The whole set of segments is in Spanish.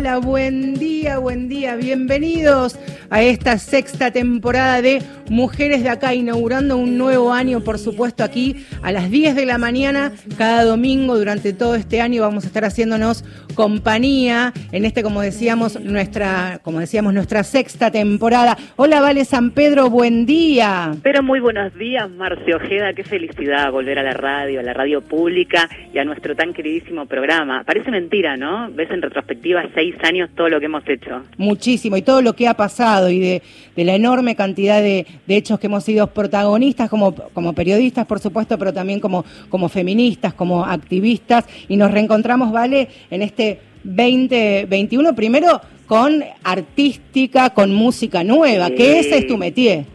hola, buen día, buen día. Bienvenidos a esta sexta temporada de Mujeres de Acá, inaugurando un nuevo año, por supuesto, aquí a las 10 de la mañana, cada domingo durante todo este año vamos a estar haciéndonos compañía en este, como decíamos, nuestra, como decíamos, nuestra sexta temporada. Hola, Vale San Pedro, buen día. Pero muy buenos días, Marcio Ojeda, qué felicidad volver a la radio, a la radio pública y a nuestro tan queridísimo programa. Parece mentira, ¿no? Ves en retrospectiva seis años todo lo que hemos hecho. Muchísimo, y todo lo que ha pasado y de, la enorme cantidad de, hechos que hemos sido protagonistas como, como periodistas, por supuesto, pero también como, como feministas, como activistas, y nos reencontramos, ¿vale? En este 2021, primero con artística, con música nueva, que ese es tu métier.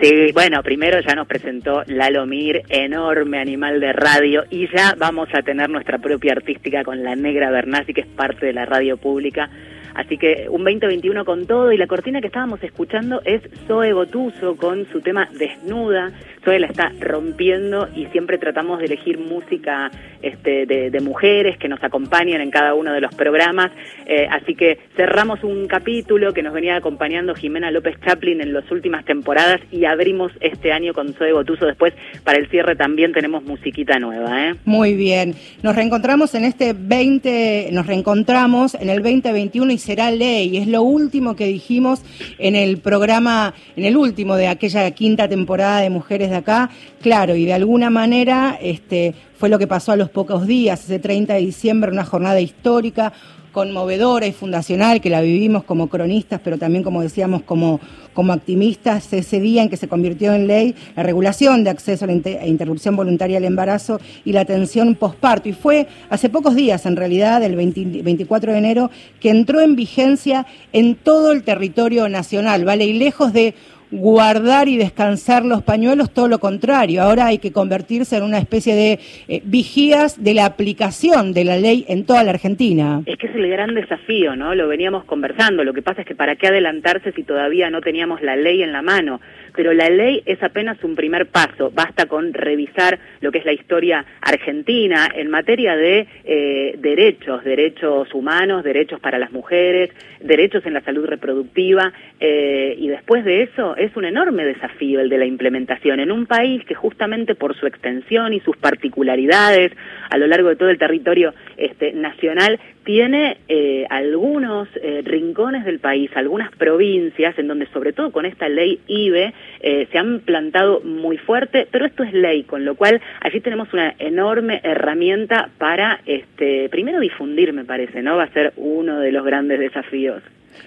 Sí, bueno, primero ya nos presentó Lalo Mir, enorme animal de radio, y ya vamos a tener nuestra propia artística con la Negra Bernasi, que es parte de la radio pública. Así que un 2021 con todo y la cortina que estábamos escuchando es Zoe Gotuso con su tema Desnuda. Zoe la está rompiendo y siempre tratamos de elegir música este, de, mujeres que nos acompañan en cada uno de los programas. Eh, así que cerramos un capítulo que nos venía acompañando Jimena López Chaplin en las últimas temporadas y abrimos este año con Zoe Gotuso. Después, para el cierre también tenemos musiquita nueva. ¿eh? Muy bien. Nos reencontramos en este 20, nos reencontramos en el 2021 y será ley. Es lo último que dijimos en el programa, en el último de aquella quinta temporada de Mujeres de Acá. Claro, y de alguna manera este, fue lo que pasó a los pocos días, ese 30 de diciembre, una jornada histórica conmovedora y fundacional que la vivimos como cronistas, pero también, como decíamos, como, como activistas, ese día en que se convirtió en ley la regulación de acceso a la interrupción voluntaria del embarazo y la atención posparto. Y fue hace pocos días, en realidad, el 24 de enero, que entró en vigencia en todo el territorio nacional, ¿vale? Y lejos de guardar y descansar los pañuelos, todo lo contrario. Ahora hay que convertirse en una especie de eh, vigías de la aplicación de la ley en toda la Argentina. Es que es el gran desafío, ¿no? Lo veníamos conversando. Lo que pasa es que para qué adelantarse si todavía no teníamos la ley en la mano. Pero la ley es apenas un primer paso. Basta con revisar lo que es la historia argentina en materia de eh, derechos, derechos humanos, derechos para las mujeres, derechos en la salud reproductiva. Eh, y después de eso es un enorme desafío el de la implementación en un país que justamente por su extensión y sus particularidades a lo largo de todo el territorio este, nacional tiene eh, algunos eh, rincones del país, algunas provincias en donde sobre todo con esta ley IBE eh, se han plantado muy fuerte, pero esto es ley, con lo cual allí tenemos una enorme herramienta para, este, primero difundir, me parece, ¿no? Va a ser uno de los grandes desafíos.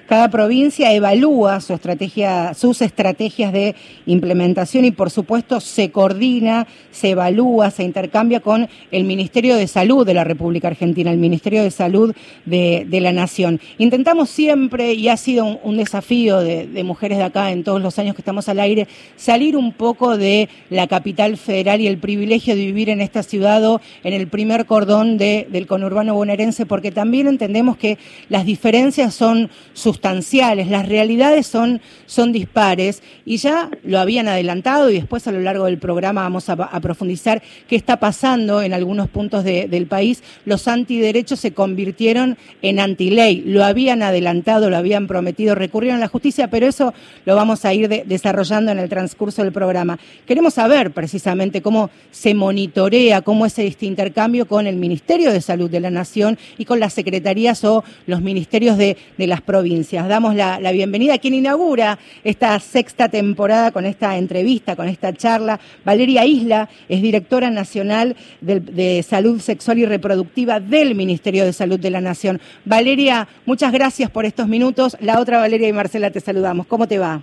Cada provincia evalúa su estrategia, sus estrategias de implementación y, por supuesto, se coordina, se evalúa, se intercambia con el Ministerio de Salud de la República Argentina, el Ministerio de Salud de, la Nación. Intentamos siempre, y ha sido un, desafío de, mujeres de acá en todos los años que estamos al aire, salir un poco de la capital federal y el privilegio de vivir en esta ciudad o en el primer cordón del conurbano bonaerense, porque también entendemos que las diferencias son sustanciales, las realidades son, son dispares y ya lo habían adelantado y después a lo largo del programa vamos a, profundizar qué está pasando en algunos puntos del país. Los antiderechos se convirtieron en antiley, lo habían adelantado, lo habían prometido, recurrieron a la justicia, pero eso lo vamos a ir desarrollando en el transcurso del programa. Queremos saber precisamente cómo se monitorea, cómo es este intercambio con el Ministerio de Salud de la Nación y con las secretarías o los ministerios de, de las provincias Damos la, bienvenida a quien inaugura esta sexta temporada con esta entrevista, con esta charla. Valeria Isla es directora nacional de, de Salud Sexual y Reproductiva del Ministerio de Salud de la Nación. Valeria, muchas gracias por estos minutos. La otra Valeria y Marcela te saludamos. ¿Cómo te va?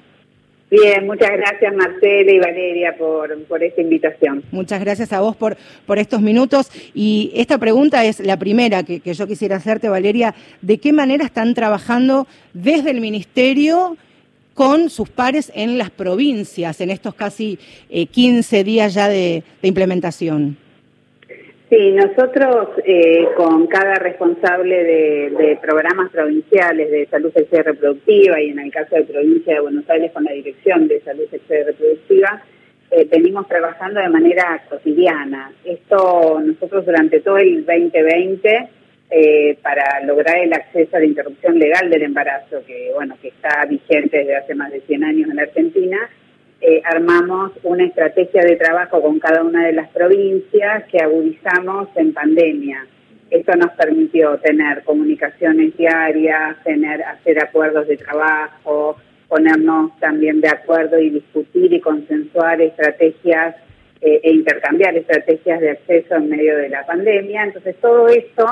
Bien, muchas gracias Marcela y Valeria por, por esta invitación. Muchas gracias a vos por, por estos minutos. Y esta pregunta es la primera que, yo quisiera hacerte, Valeria. ¿De qué manera están trabajando desde el Ministerio con sus pares en las provincias en estos casi 15 eh, días ya de implementación? Sí, nosotros eh, con cada responsable de, programas provinciales de salud sexual y reproductiva y en el caso de provincia de Buenos Aires con la Dirección de Salud Sexual y Reproductiva, eh, venimos trabajando de manera cotidiana. Esto nosotros durante todo el 2020 eh, para lograr el acceso a la interrupción legal del embarazo, que bueno, que está vigente desde hace más de 100 años en la Argentina, eh, armamos una estrategia de trabajo con cada una de las provincias que agudizamos en pandemia. Esto nos permitió tener comunicaciones diarias, tener, hacer acuerdos de trabajo, ponernos también de acuerdo y discutir y consensuar estrategias eh, e intercambiar estrategias de acceso en medio de la pandemia. Entonces todo esto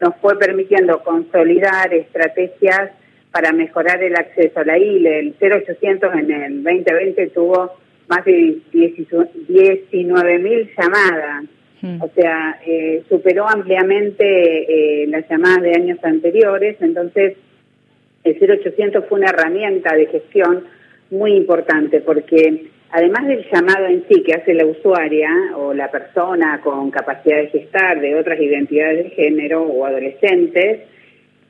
nos fue permitiendo consolidar estrategias para mejorar el acceso a la ILE. El 0800 en el 2020 tuvo más de 19 mil llamadas, hmm. o sea, eh, superó ampliamente eh, las llamadas de años anteriores, entonces el 0800 fue una herramienta de gestión muy importante porque además del llamado en sí que hace la usuaria o la persona con capacidad de gestar de otras identidades de género o adolescentes,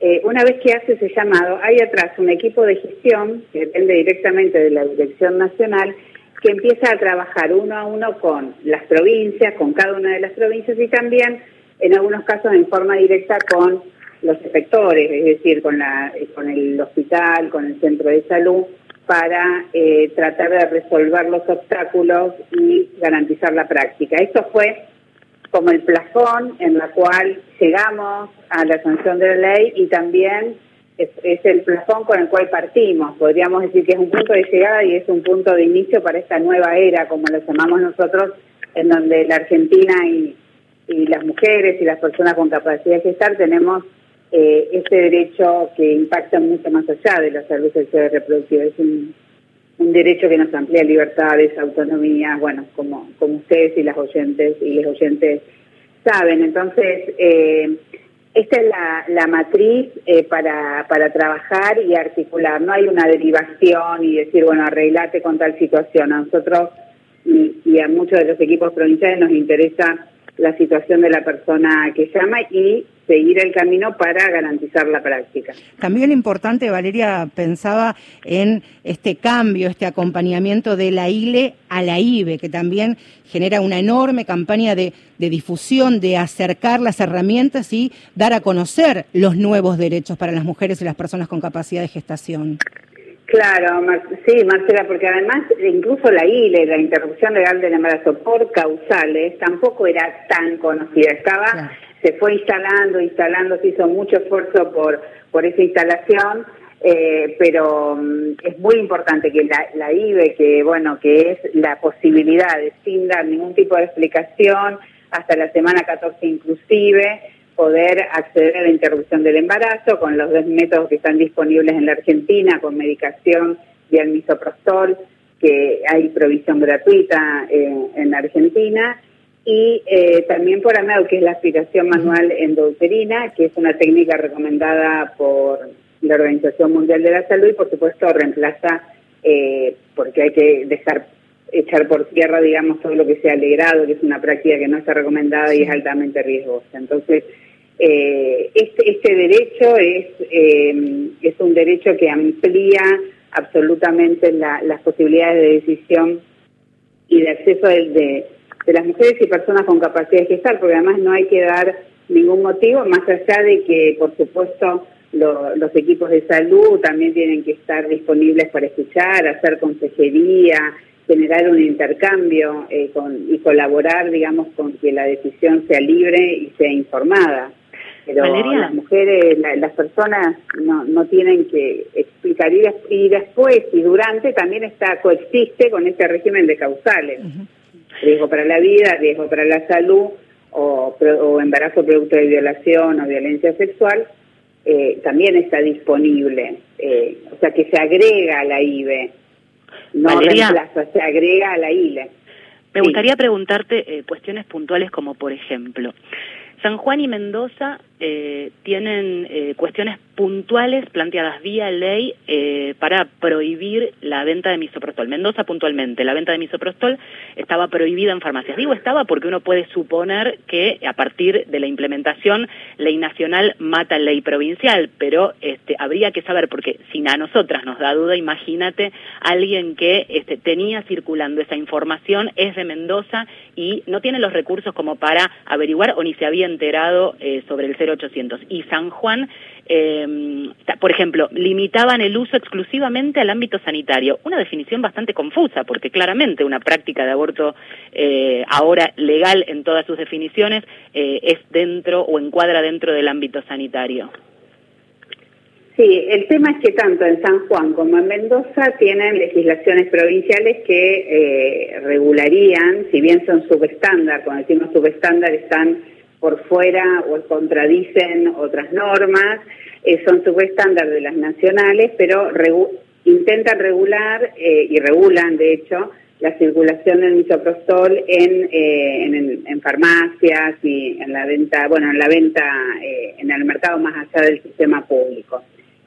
eh, una vez que hace ese llamado, hay atrás un equipo de gestión que depende directamente de la Dirección Nacional que empieza a trabajar uno a uno con las provincias, con cada una de las provincias y también en algunos casos en forma directa con los efectores, es decir, con, la, con el hospital, con el centro de salud, para eh, tratar de resolver los obstáculos y garantizar la práctica. Esto fue como el plafón en la cual llegamos a la sanción de la ley y también es, el plafón con el cual partimos. Podríamos decir que es un punto de llegada y es un punto de inicio para esta nueva era, como lo llamamos nosotros, en donde la Argentina y, y las mujeres y las personas con capacidad de gestar tenemos eh, este derecho que impacta mucho más allá de la salud sexual y reproductiva. Es un, un derecho que nos amplía libertades, autonomía, bueno, como, como ustedes y las oyentes y los oyentes saben. Entonces, eh, esta es la, la matriz eh, para, para trabajar y articular. No hay una derivación y decir, bueno, arreglate con tal situación. A nosotros y, y a muchos de los equipos provinciales nos interesa la situación de la persona que llama y seguir el camino para garantizar la práctica. También importante, Valeria, pensaba en este cambio, este acompañamiento de la ILE a la IBE, que también genera una enorme campaña de, de difusión, de acercar las herramientas y dar a conocer los nuevos derechos para las mujeres y las personas con capacidad de gestación. Claro, sí, Marcela, porque además incluso la ILE, la interrupción legal del embarazo por causales, tampoco era tan conocida. Estaba, se fue instalando, instalando, se hizo mucho esfuerzo por, por esa instalación, eh, pero mm, es muy importante que la, la IBE, que bueno, que es la posibilidad de sin dar ningún tipo de explicación, hasta la semana 14 inclusive, poder acceder a la interrupción del embarazo con los dos métodos que están disponibles en la Argentina, con medicación y el misoprostol, que hay provisión gratuita en la Argentina, y eh, también por AMEU, que es la aspiración manual endouterina, que es una técnica recomendada por la Organización Mundial de la Salud y por supuesto reemplaza, eh, porque hay que dejar echar por tierra, digamos, todo lo que sea alegrado, que es una práctica que no está recomendada y es altamente riesgosa. Entonces, eh, este, este derecho es, eh, es un derecho que amplía absolutamente las posibilidades de decisión y de acceso de, de, las mujeres y personas con capacidad de gestar, porque además no hay que dar ningún motivo, más allá de que, por supuesto, los equipos de salud también tienen que estar disponibles para escuchar, hacer consejería, generar un intercambio eh, con, y colaborar, digamos, con que la decisión sea libre y sea informada. Pero las mujeres, las personas no, no tienen que explicar. Y, después y durante también está coexiste con este régimen de causales. Riesgo para la vida, riesgo para la salud o, o embarazo producto de violación o violencia sexual. Eh, también está disponible. Eh, o sea que se agrega a la IBE no reemplaza, se agrega a la ILE. Me gustaría preguntarte eh, cuestiones puntuales como por ejemplo, San Juan y Mendoza eh, tienen eh, cuestiones puntuales planteadas vía ley eh, para prohibir la venta de misoprostol. Mendoza puntualmente, la venta de misoprostol estaba prohibida en farmacias. Digo estaba porque uno puede suponer que a partir de la implementación ley nacional mata ley provincial, pero este, habría que saber, porque si a nosotras nos da duda, imagínate alguien que este, tenía circulando esa información, es de Mendoza y no tiene los recursos como para averiguar o ni se había enterado sobre el 0800. Y San Juan, eh, por ejemplo, limitaban el uso exclusivamente al ámbito sanitario. Una definición bastante confusa, porque claramente una práctica de aborto eh, ahora legal en todas sus definiciones eh, es dentro o encuadra dentro del ámbito sanitario. Sí, el tema es que tanto en San Juan como en Mendoza tienen legislaciones provinciales que eh, regularían, si bien son subestándar, cuando decimos subestándar están por fuera o contradicen otras normas, eh, son subestándar de las nacionales, pero intentan regular eh, y regulan, de hecho, la circulación del misoprostol en, en, en, farmacias y en la venta, bueno, en la venta en el mercado más allá del sistema público.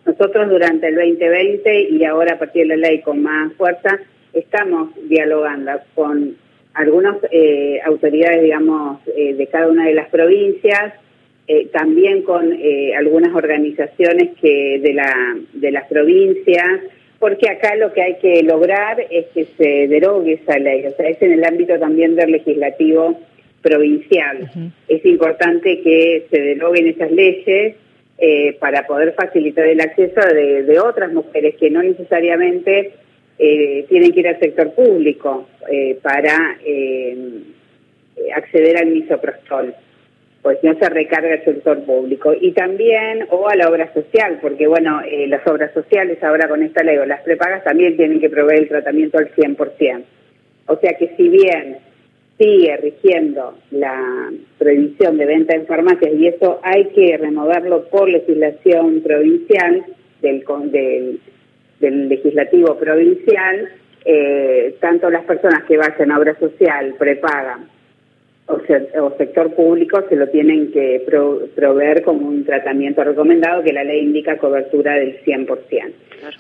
Nosotros durante el 2020 y ahora a partir de la ley con más fuerza, estamos dialogando con algunas eh, autoridades, digamos, eh, de cada una de las provincias, eh, también con algunas organizaciones que de, la, de las provincias, porque acá lo que hay que lograr es que se derogue esa ley, o sea, es en el ámbito también del legislativo provincial. Es importante que se deroguen esas leyes eh, para poder facilitar el acceso de, otras mujeres que no necesariamente eh, tienen que ir al sector público eh, para acceder al misoprostol, pues no se recarga el sector público. Y también, o a la obra social, porque bueno, las obras sociales ahora con esta ley o las prepagas también tienen que proveer el tratamiento al 100%. O sea que si bien sigue rigiendo la prohibición de venta en farmacias y eso hay que renovarlo por legislación provincial del, del, legislativo provincial, eh, tanto las personas que vayan a obra social, prepaga o, sector público se lo tienen que proveer como un tratamiento recomendado que la ley indica cobertura del 100%.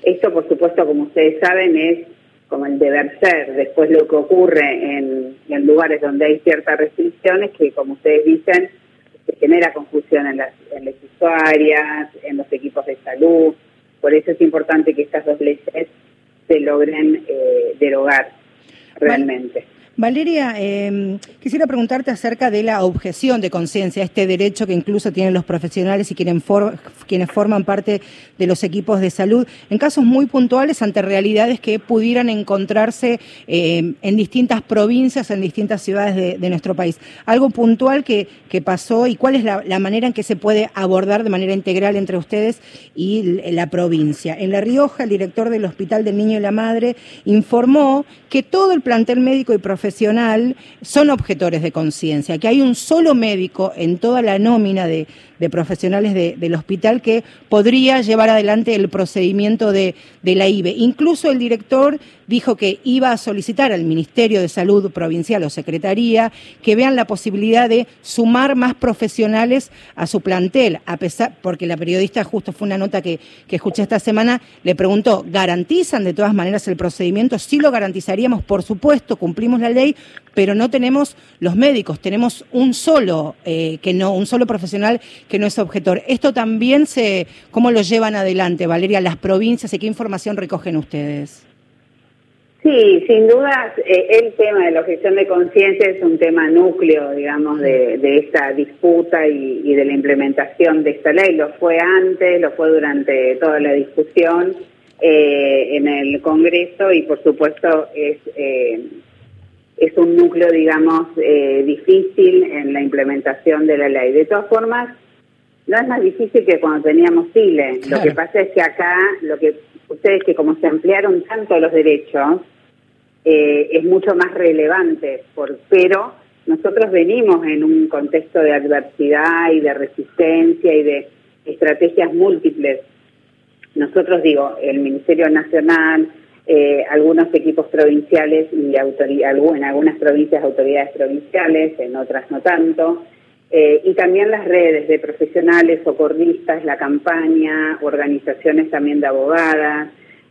Esto, por supuesto, como ustedes saben, es como el deber ser. Después lo que ocurre en, lugares donde hay ciertas restricciones que, como ustedes dicen, se genera confusión en las, en las usuarias, en los equipos de salud. Por eso es importante que estas dos leyes se logren eh, derogar realmente. Valeria, eh, quisiera preguntarte acerca de la objeción de conciencia, este derecho que incluso tienen los profesionales y quienes, forman parte de los equipos de salud, en casos muy puntuales ante realidades que pudieran encontrarse eh, en distintas provincias, en distintas ciudades de, nuestro país. Algo puntual que, que pasó y cuál es la, la, manera en que se puede abordar de manera integral entre ustedes y la provincia. En La Rioja, el director del Hospital del Niño y la Madre informó que todo el plantel médico y profesional son objetores de conciencia, que hay un solo médico en toda la nómina de, profesionales del hospital que podría llevar adelante el procedimiento de, de la IBE. Incluso el director dijo que iba a solicitar al Ministerio de Salud Provincial o Secretaría que vean la posibilidad de sumar más profesionales a su plantel, a pesar, porque la periodista justo fue una nota que, que escuché esta semana, le preguntó, ¿garantizan de todas maneras el procedimiento? Sí lo garantizaríamos, por supuesto, cumplimos la ley pero no tenemos los médicos, tenemos un solo eh, que no, un solo profesional que no es objetor. Esto también se, ¿cómo lo llevan adelante, Valeria, las provincias y qué información recogen ustedes? Sí, sin duda eh, el tema de la objeción de conciencia es un tema núcleo, digamos, de, esta disputa y, de la implementación de esta ley. Lo fue antes, lo fue durante toda la discusión eh, en el Congreso y, por supuesto, es es un núcleo, digamos, eh, difícil en la implementación de la ley. De todas formas, no es más difícil que cuando teníamos Chile. Lo que pasa es que acá, lo que ustedes que como se ampliaron tanto los derechos, eh, es mucho más relevante, por, pero nosotros venimos en un contexto de adversidad y de resistencia y de estrategias múltiples. Nosotros digo, el Ministerio Nacional, eh, algunos equipos provinciales y en algunas provincias autoridades provinciales, en otras no tanto, eh, y también las redes de profesionales, socorristas, la campaña, organizaciones también de abogadas,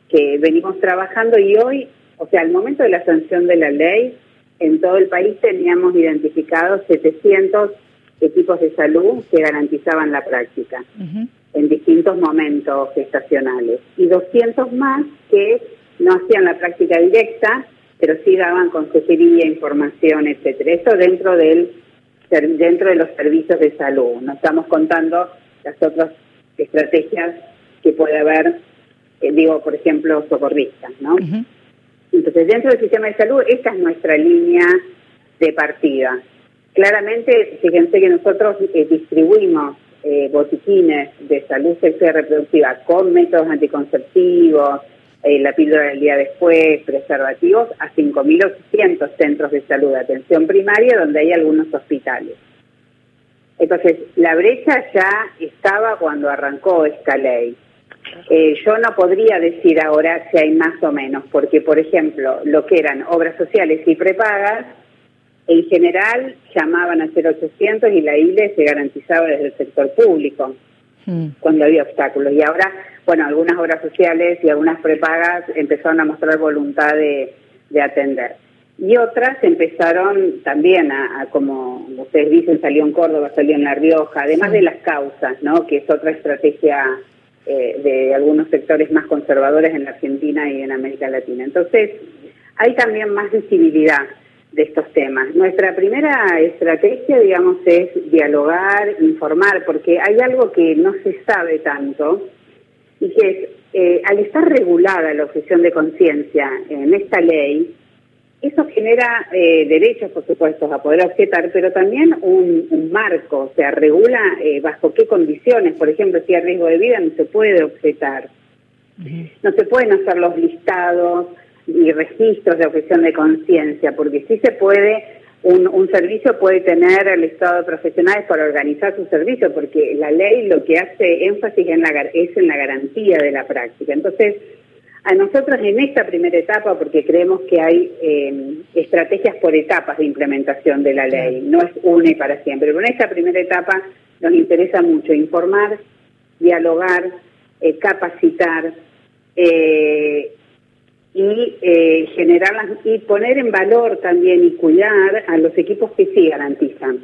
que venimos trabajando y hoy, o sea, al momento de la sanción de la ley, en todo el país teníamos identificados 700 equipos de salud que garantizaban la práctica en distintos momentos gestacionales y 200 más que no hacían la práctica directa, pero sí daban consejería, información, etcétera. Eso dentro del dentro de los servicios de salud. No estamos contando las otras estrategias que puede haber, eh, digo, por ejemplo, socorristas, ¿no? Entonces, dentro del sistema de salud, esta es nuestra línea de partida. Claramente, fíjense que nosotros eh, distribuimos eh, botiquines de salud sexual y reproductiva con métodos anticonceptivos, eh, la píldora del día después, preservativos, a 5.800 centros de salud de atención primaria donde hay algunos hospitales. Entonces, la brecha ya estaba cuando arrancó esta ley. Eh, yo no podría decir ahora si hay más o menos, porque, por ejemplo, lo que eran obras sociales y prepagas, en general llamaban a 0800 y la ILE se garantizaba desde el sector público mm. cuando había obstáculos. Y ahora, bueno, algunas obras sociales y algunas prepagas empezaron a mostrar voluntad de, atender. Y otras empezaron también a, como ustedes dicen, salió en Córdoba, salió en La Rioja, además de las causas, ¿no? Que es otra estrategia eh, de algunos sectores más conservadores en la Argentina y en América Latina. Entonces, hay también más visibilidad de estos temas. Nuestra primera estrategia, digamos, es dialogar, informar, porque hay algo que no se sabe tanto y que es, eh, al estar regulada la objeción de conciencia en esta ley, eso genera eh, derechos, por supuesto, a poder objetar, pero también un, marco, o sea, regula eh, bajo qué condiciones, por ejemplo, si hay riesgo de vida no se puede objetar, no se pueden hacer los listados, y registros de objeción de conciencia, porque sí se puede, un, un, servicio puede tener el estado de profesionales para organizar su servicio, porque la ley lo que hace énfasis en la, es en la garantía de la práctica. Entonces, a nosotros en esta primera etapa, porque creemos que hay eh, estrategias por etapas de implementación de la ley, no es una y para siempre, pero en esta primera etapa nos interesa mucho informar, dialogar, eh, capacitar, eh, y eh, generarlas y poner en valor también y cuidar a los equipos que sí garantizan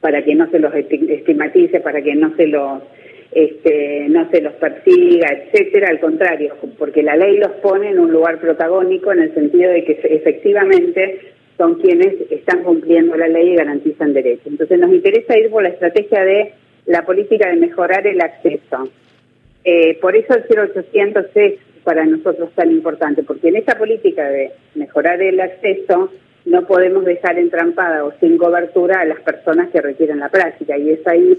para que no se los estigmatice, para que no se los este, no se los persiga, etcétera, al contrario, porque la ley los pone en un lugar protagónico en el sentido de que efectivamente son quienes están cumpliendo la ley y garantizan derechos. Entonces nos interesa ir por la estrategia de la política de mejorar el acceso. Eh, por eso el 0800 es para nosotros tan importante, porque en esta política de mejorar el acceso no podemos dejar entrampada o sin cobertura a las personas que requieren la práctica y es ahí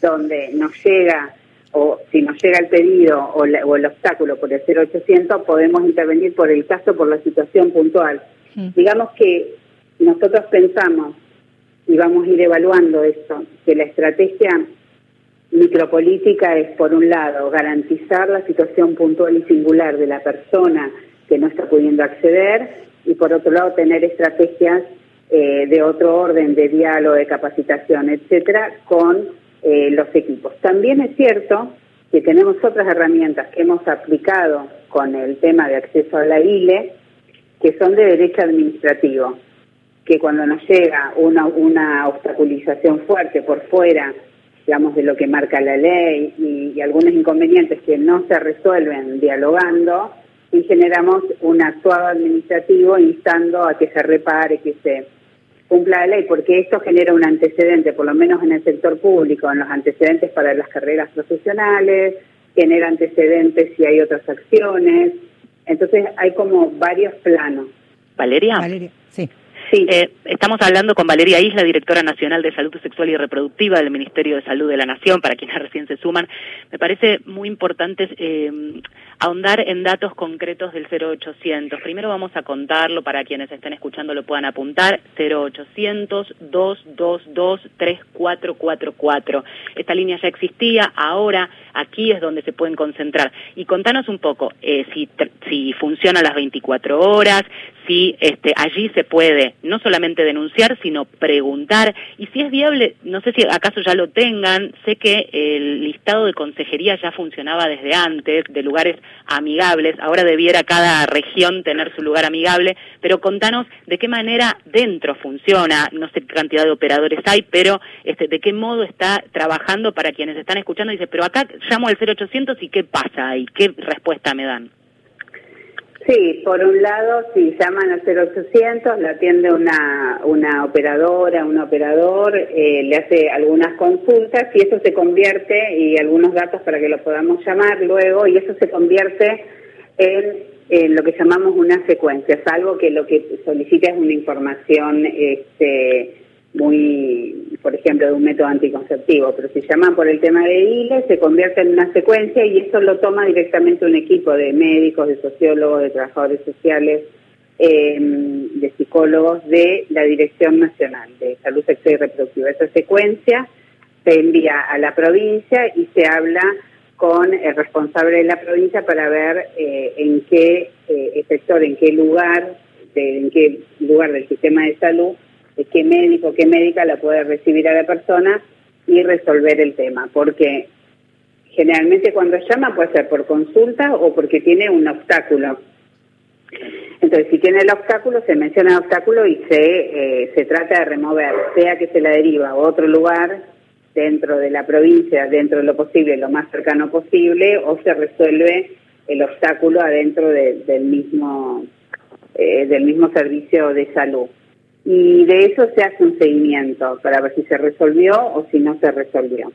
donde nos llega o si nos llega el pedido o, el obstáculo por el 0800 podemos intervenir por el caso, por la situación puntual. Digamos que nosotros pensamos y vamos a ir evaluando esto, que la estrategia micropolítica es, por un lado, garantizar la situación puntual y singular de la persona que no está pudiendo acceder y, por otro lado, tener estrategias eh, de otro orden, de diálogo, de capacitación, etcétera, con eh, los equipos. También es cierto que tenemos otras herramientas que hemos aplicado con el tema de acceso a la ILE, que son de derecho administrativo, que cuando nos llega una, una obstaculización fuerte por fuera digamos, de lo que marca la ley y, algunos inconvenientes que no se resuelven dialogando y generamos un actuado administrativo instando a que se repare, que se cumpla la ley, porque esto genera un antecedente, por lo menos en el sector público, en los antecedentes para las carreras profesionales, genera antecedentes si hay otras acciones. Entonces hay como varios planos. Valeria. Valeria, sí. Sí. Eh, estamos hablando con Valeria Isla, directora nacional de Salud Sexual y Reproductiva del Ministerio de Salud de la Nación, para quienes recién se suman. Me parece muy importante eh, ahondar en datos concretos del 0800. Primero vamos a contarlo para quienes estén escuchando lo puedan apuntar. 0800 222 3444. Esta línea ya existía, ahora aquí es donde se pueden concentrar. Y contanos un poco eh, si, si funciona las 24 horas, si este, allí se puede no solamente denunciar, sino preguntar, y si es viable, no sé si acaso ya lo tengan, sé que el listado de consejería ya funcionaba desde antes, de lugares amigables, ahora debiera cada región tener su lugar amigable, pero contanos de qué manera dentro funciona, no sé qué cantidad de operadores hay, pero este, de qué modo está trabajando para quienes están escuchando, dice, pero acá llamo al 0800 y qué pasa y qué respuesta me dan. Sí, por un lado, si llaman al 0800, la atiende una, una operadora, un operador, eh, le hace algunas consultas y eso se convierte, y algunos datos para que lo podamos llamar luego, y eso se convierte en, en lo que llamamos una secuencia, salvo que lo que solicita es una información este, muy, por ejemplo, de un método anticonceptivo, pero si llaman por el tema de ILE, se convierte en una secuencia y eso lo toma directamente un equipo de médicos, de sociólogos, de trabajadores sociales, em, de psicólogos de la Dirección Nacional de Salud Sexual y Reproductiva. Esa secuencia se envía a la provincia y se habla con el responsable de la provincia para ver eh, en qué eh, sector, en qué lugar, en qué lugar del sistema de salud qué médico, qué médica la puede recibir a la persona y resolver el tema, porque generalmente cuando llama puede ser por consulta o porque tiene un obstáculo. Entonces, si tiene el obstáculo, se menciona el obstáculo y se, eh, se trata de remover, sea que se la deriva a otro lugar dentro de la provincia, dentro de lo posible, lo más cercano posible, o se resuelve el obstáculo adentro del mismo eh, del mismo servicio de salud y de eso se hace un seguimiento para ver si se resolvió o si no se resolvió.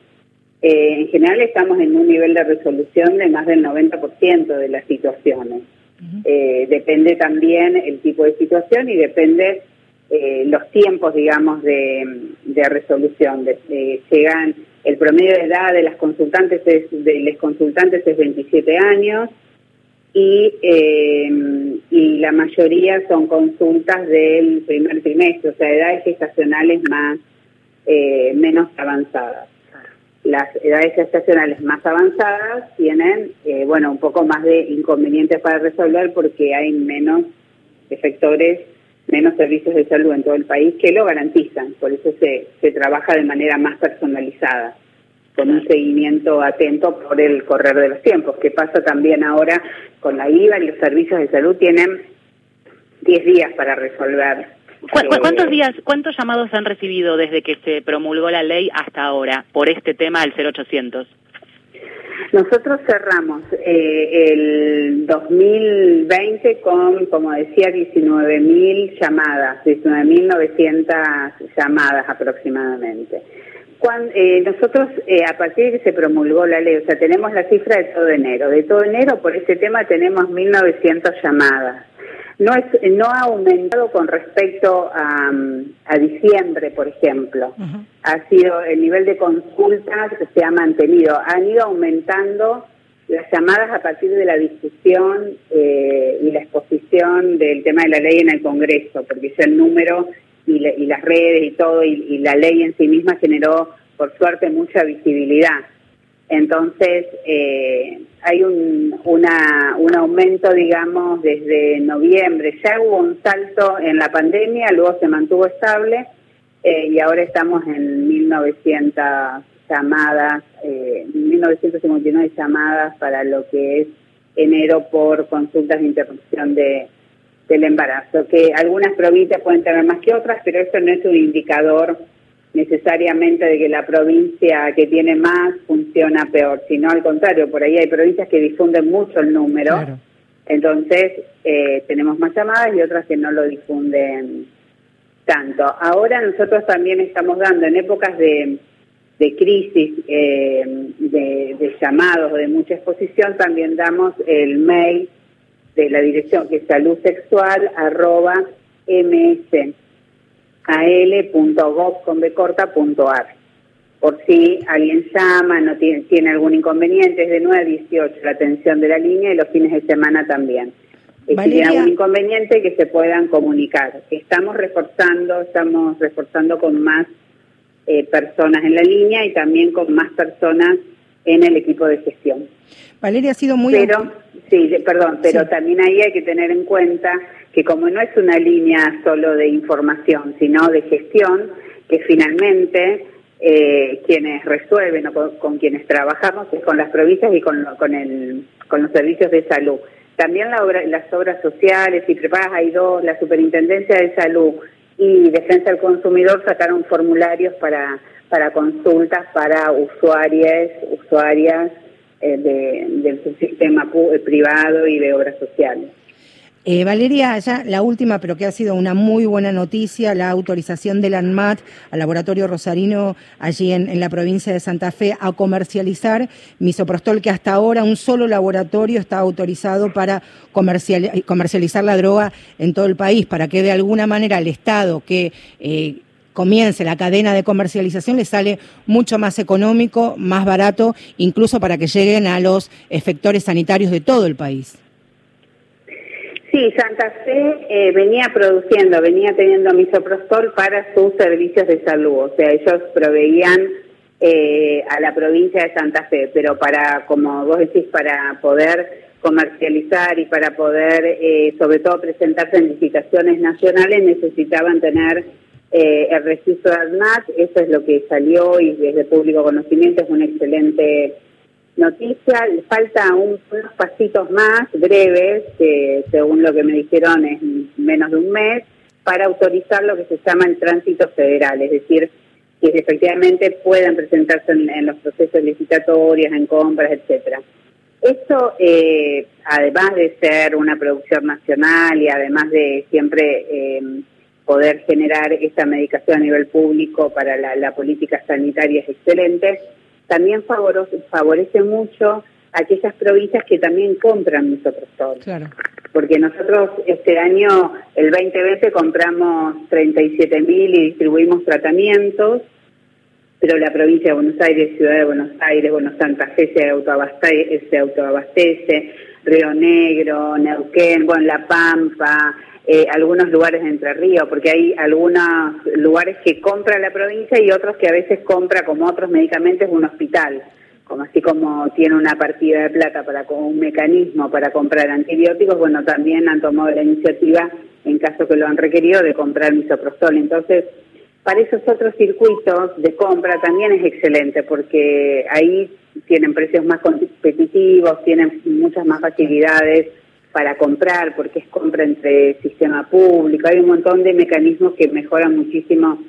Eh, en general estamos en un nivel de resolución de más del 90% de las situaciones. Eh, depende también el tipo de situación y depende eh, los tiempos, digamos, de, resolución. llegan el promedio de edad de las consultantes es, de los consultantes es 27 años y, eh, y la mayoría son consultas del primer trimestre, o sea, edades gestacionales más eh, menos avanzadas. Las edades gestacionales más avanzadas tienen, eh, bueno, un poco más de inconvenientes para resolver porque hay menos efectores, menos servicios de salud en todo el país que lo garantizan. Por eso se, se trabaja de manera más personalizada con un seguimiento atento por el correr de los tiempos, que pasa también ahora con la IVA y los servicios de salud tienen 10 días para resolver. Eh, ¿Cuántos días, cuántos llamados han recibido desde que se promulgó la ley hasta ahora por este tema del 0800? Nosotros cerramos eh, el 2020 con, como decía, 19.000 llamadas, 19.900 llamadas aproximadamente. Cuando, eh, nosotros, eh, a partir de que se promulgó la ley, o sea, tenemos la cifra de todo enero. De todo enero, por este tema, tenemos 1.900 llamadas. No, es, no ha aumentado con respecto a, a diciembre, por ejemplo. Ha sido, el nivel de consultas se ha mantenido. Han ido aumentando las llamadas a partir de la discusión eh, y la exposición del tema de la ley en el Congreso, porque es el número y, las redes y todo, y, la ley en sí misma generó, por suerte, mucha visibilidad. Entonces, eh, hay un, una, un aumento, digamos, desde noviembre. Ya hubo un salto en la pandemia, luego se mantuvo estable eh, y ahora estamos en 1900 llamadas, eh, 1959 llamadas para lo que es enero por consultas de interrupción de, del embarazo, que algunas provincias pueden tener más que otras, pero eso no es un indicador necesariamente de que la provincia que tiene más funciona peor, sino al contrario, por ahí hay provincias que difunden mucho el número, entonces eh, tenemos más llamadas y otras que no lo difunden tanto. Ahora nosotros también estamos dando en épocas de, de crisis, eh, de, de llamados, de mucha exposición, también damos el mail de la dirección que es salud sexual arroba msal.gov.ar. Por si alguien llama, no tiene, tiene algún inconveniente, es de 9 a 18 la atención de la línea y los fines de semana también. Si tiene algún inconveniente, que se puedan comunicar. Estamos reforzando, estamos reforzando con más eh, personas en la línea y también con más personas en el equipo de gestión. Valeria ha sido muy... Pero, sí, perdón, pero también ahí hay que tener en cuenta que como no es una línea solo de información, sino de gestión, que finalmente eh, quienes resuelven o con, quienes trabajamos es con las provincias y con, con, el, con los servicios de salud. También la obra, las obras sociales, y preparas hay dos, la Superintendencia de Salud y Defensa del Consumidor sacaron formularios para, para consultas para usuarias, usuarias eh, del sistema privado y de obras sociales. Eh, Valeria, ya la última, pero que ha sido una muy buena noticia, la autorización del ANMAT al laboratorio rosarino allí en, la provincia de Santa Fe a comercializar misoprostol, que hasta ahora un solo laboratorio está autorizado para comercializar la droga en todo el país, para que de alguna manera el Estado que... Eh, comience la cadena de comercialización le sale mucho más económico, más barato, incluso para que lleguen a los efectores sanitarios de todo el país. Sí, Santa Fe eh, venía produciendo, venía teniendo misoprostol para sus servicios de salud, o sea, ellos proveían eh, a la provincia de Santa Fe, pero para, como vos decís, para poder comercializar y para poder, eh, sobre todo, presentarse en licitaciones nacionales, necesitaban tener el registro de ADNAT, eso es lo que salió y desde público conocimiento es un excelente noticia, falta unos pasitos más breves, que según lo que me dijeron es menos de un mes, para autorizar lo que se llama el tránsito federal, es decir, que efectivamente puedan presentarse en, los procesos licitatorios, en compras, etcétera. Esto, eh, además de ser una producción nacional y además de siempre eh, poder generar esta medicación a nivel público para la política sanitaria es excelente, también favorece, favorece mucho a aquellas provincias que también compran misoprostol. Claro. Porque nosotros este año, el 2020, compramos 37 mil y distribuimos tratamientos, pero la provincia de Buenos Aires, Ciudad de Buenos Aires, Buenos Santa Fe se autoabastece, se autoabastece Río Negro, Neuquén, bueno, La Pampa, eh, algunos lugares de Entre Ríos, porque hay algunos lugares que compra la provincia y otros que a veces compra como otros medicamentos un hospital, como así como tiene una partida de plata para un mecanismo para comprar antibióticos, bueno, también han tomado la iniciativa, en caso que lo han requerido, de comprar misoprostol. Entonces, para esos otros circuitos de compra también es excelente, porque ahí tienen precios más competitivos, tienen muchas más facilidades para comprar, porque es compra entre sistema público, hay un montón de mecanismos que mejoran muchísimo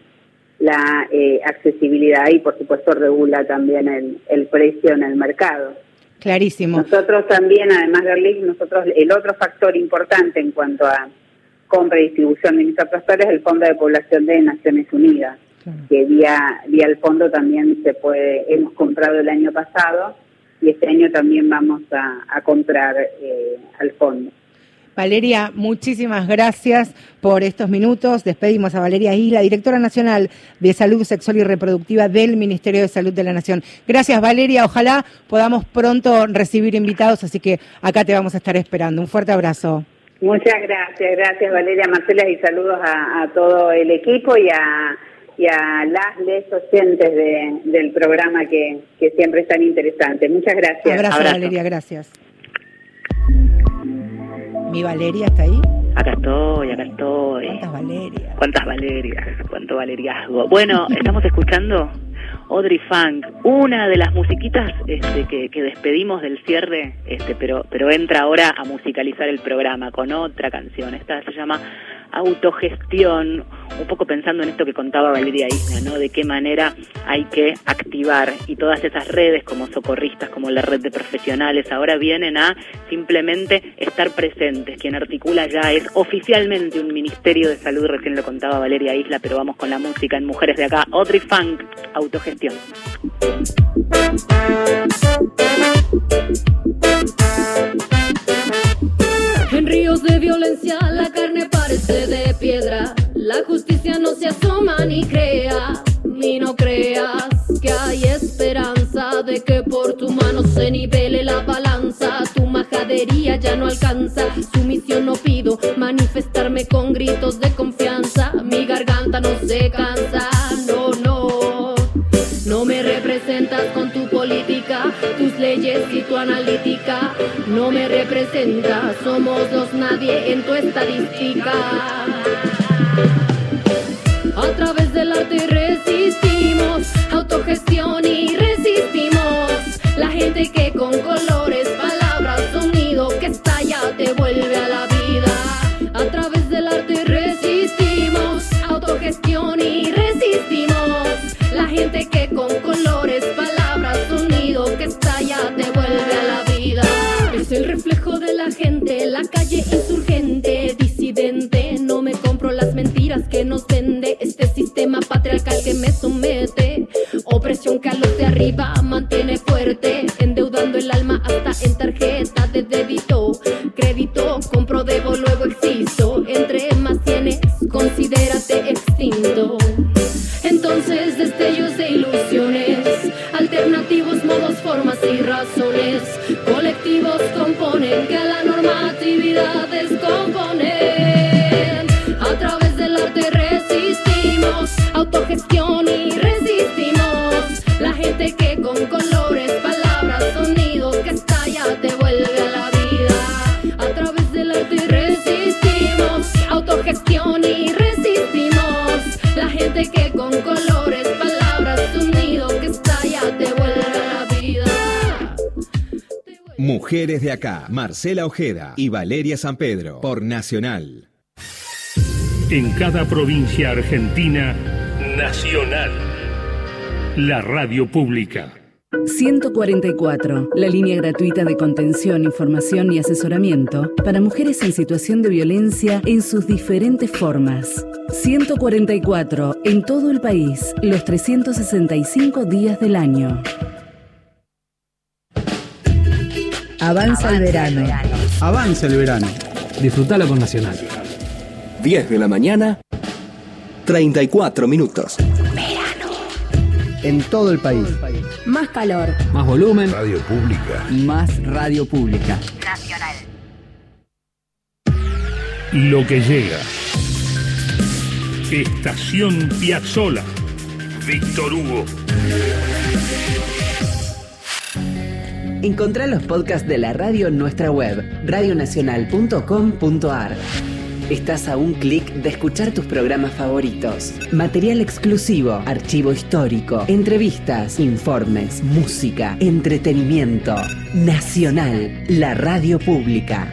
la eh, accesibilidad y por supuesto regula también el, el, precio en el mercado. Clarísimo. Nosotros también, además de nosotros el otro factor importante en cuanto a compra y distribución de misoprostol es el Fondo de Población de Naciones Unidas, que vía, vía el fondo también se puede, hemos comprado el año pasado y este año también vamos a, comprar eh, al fondo. Valeria, muchísimas gracias por estos minutos. Despedimos a Valeria Isla, directora nacional de Salud Sexual y Reproductiva del Ministerio de Salud de la Nación. Gracias, Valeria. Ojalá podamos pronto recibir invitados, así que acá te vamos a estar esperando. Un fuerte abrazo. Muchas gracias, gracias Valeria Marcela y saludos a todo el equipo y a y a las les oyentes del programa que, siempre es tan interesante. Muchas gracias. Abrazo, Valeria, gracias. ¿Mi Valeria está ahí? Acá estoy, acá estoy. ¿Cuántas Valerias? ¿Cuántas Valerias? ¿Cuánto valeriazgo? Bueno, estamos escuchando Audrey Funk, una de las musiquitas este, que, que, despedimos del cierre, este, pero, pero entra ahora a musicalizar el programa con otra canción. Esta se llama autogestión, un poco pensando en esto que contaba Valeria Isla, ¿no? De qué manera hay que activar y todas esas redes como socorristas, como la red de profesionales, ahora vienen a simplemente estar presentes. Quien articula ya es oficialmente un Ministerio de Salud, recién lo contaba Valeria Isla, pero vamos con la música en Mujeres de Acá. Audrey Funk, autogestión. En ríos de violencia se asoma ni crea, ni no creas que hay esperanza de que por tu mano se nivele la balanza. Tu majadería ya no alcanza, su misión no pido manifestarme con gritos de confianza. Mi garganta no se cansa, no, no. No me representas con tu política, tus leyes y tu analítica no me representa. Somos los nadie en tu estadística. A través del arte resistimos, autogestión y resistimos. La gente que con colores, palabras, sonido que estalla te vuelve a la Opresión que a los de arriba mantiene fuerte, endeudando el alma hasta en tarjeta de débito. Crédito, compro, debo, luego existo. Entre más tienes, considérate extinto. Entonces Mujeres de acá, Marcela Ojeda y Valeria San Pedro, por Nacional. En cada provincia argentina, Nacional. La radio pública. 144, la línea gratuita de contención, información y asesoramiento para mujeres en situación de violencia en sus diferentes formas. 144, en todo el país, los 365 días del año. Avanza el verano. Avanza el verano. Disfrutalo con Nacional. 10 de la mañana, 34 minutos. Verano. En todo el país. Más calor. Más volumen. Radio pública. Más radio pública. Nacional. Lo que llega. Estación Piazzola. Víctor Hugo. Encontrá los podcasts de la radio en nuestra web, radionacional.com.ar. Estás a un clic de escuchar tus programas favoritos. Material exclusivo, archivo histórico, entrevistas, informes, música, entretenimiento. Nacional, la radio pública.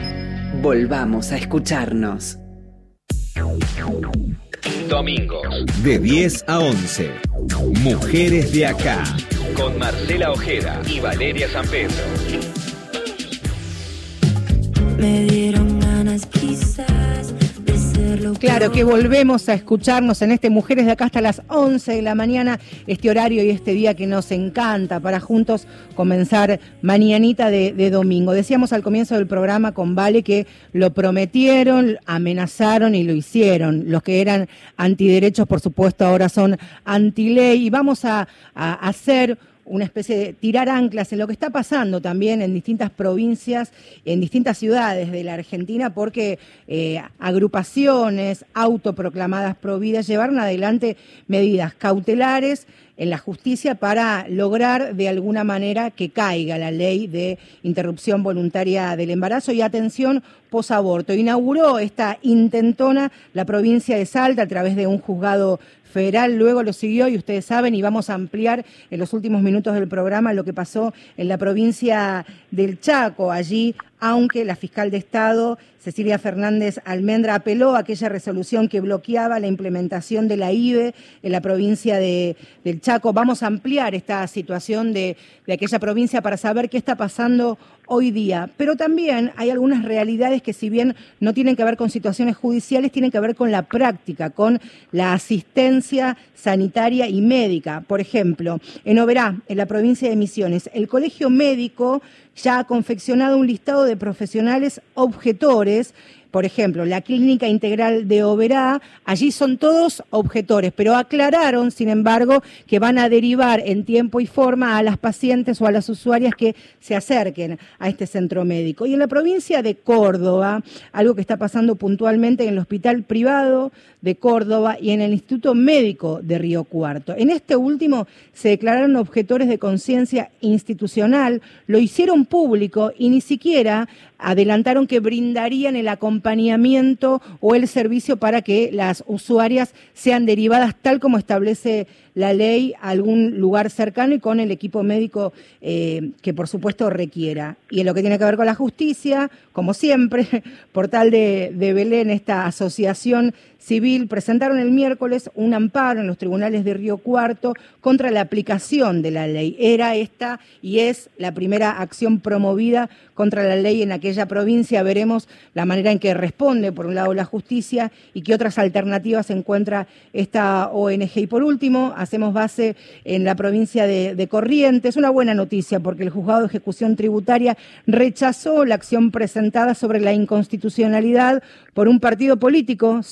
Volvamos a escucharnos. Domingos, de 10 a 11. Mujeres de acá, con Marcela Ojeda y Valeria San Pedro. Claro que volvemos a escucharnos en este Mujeres de acá hasta las 11 de la mañana, este horario y este día que nos encanta para juntos comenzar mañanita de, de domingo. Decíamos al comienzo del programa con Vale que lo prometieron, amenazaron y lo hicieron. Los que eran antiderechos, por supuesto, ahora son antiley y vamos a, a hacer una especie de tirar anclas en lo que está pasando también en distintas provincias, en distintas ciudades de la Argentina, porque eh, agrupaciones autoproclamadas prohibidas llevaron adelante medidas cautelares en la justicia para lograr de alguna manera que caiga la ley de interrupción voluntaria del embarazo y atención posaborto. Inauguró esta intentona la provincia de Salta a través de un juzgado federal, luego lo siguió y ustedes saben y vamos a ampliar en los últimos minutos del programa lo que pasó en la provincia del Chaco. Allí aunque la fiscal de Estado, Cecilia Fernández Almendra, apeló a aquella resolución que bloqueaba la implementación de la IBE en la provincia de, del Chaco. Vamos a ampliar esta situación de, de aquella provincia para saber qué está pasando hoy día. Pero también hay algunas realidades que si bien no tienen que ver con situaciones judiciales, tienen que ver con la práctica, con la asistencia sanitaria y médica. Por ejemplo, en Oberá, en la provincia de Misiones, el Colegio Médico ya ha confeccionado un listado de profesionales objetores por ejemplo, la clínica integral de Oberá, allí son todos objetores, pero aclararon, sin embargo, que van a derivar en tiempo y forma a las pacientes o a las usuarias que se acerquen a este centro médico. Y en la provincia de Córdoba, algo que está pasando puntualmente en el hospital privado de Córdoba y en el Instituto Médico de Río Cuarto. En este último se declararon objetores de conciencia institucional, lo hicieron público y ni siquiera adelantaron que brindarían el acompañamiento o el servicio para que las usuarias sean derivadas tal como establece la ley a algún lugar cercano y con el equipo médico eh, que por supuesto requiera. Y en lo que tiene que ver con la justicia, como siempre, Portal de, de Belén, esta asociación civil, presentaron el miércoles un amparo en los tribunales de Río Cuarto contra la aplicación de la ley. Era esta y es la primera acción promovida contra la ley en aquella provincia. Veremos la manera en que responde, por un lado, la justicia y qué otras alternativas encuentra esta ONG. Y por último, hacemos base en la provincia de, Corrientes. Una buena noticia porque el juzgado de ejecución tributaria rechazó la acción presentada sobre la inconstitucionalidad por un partido político,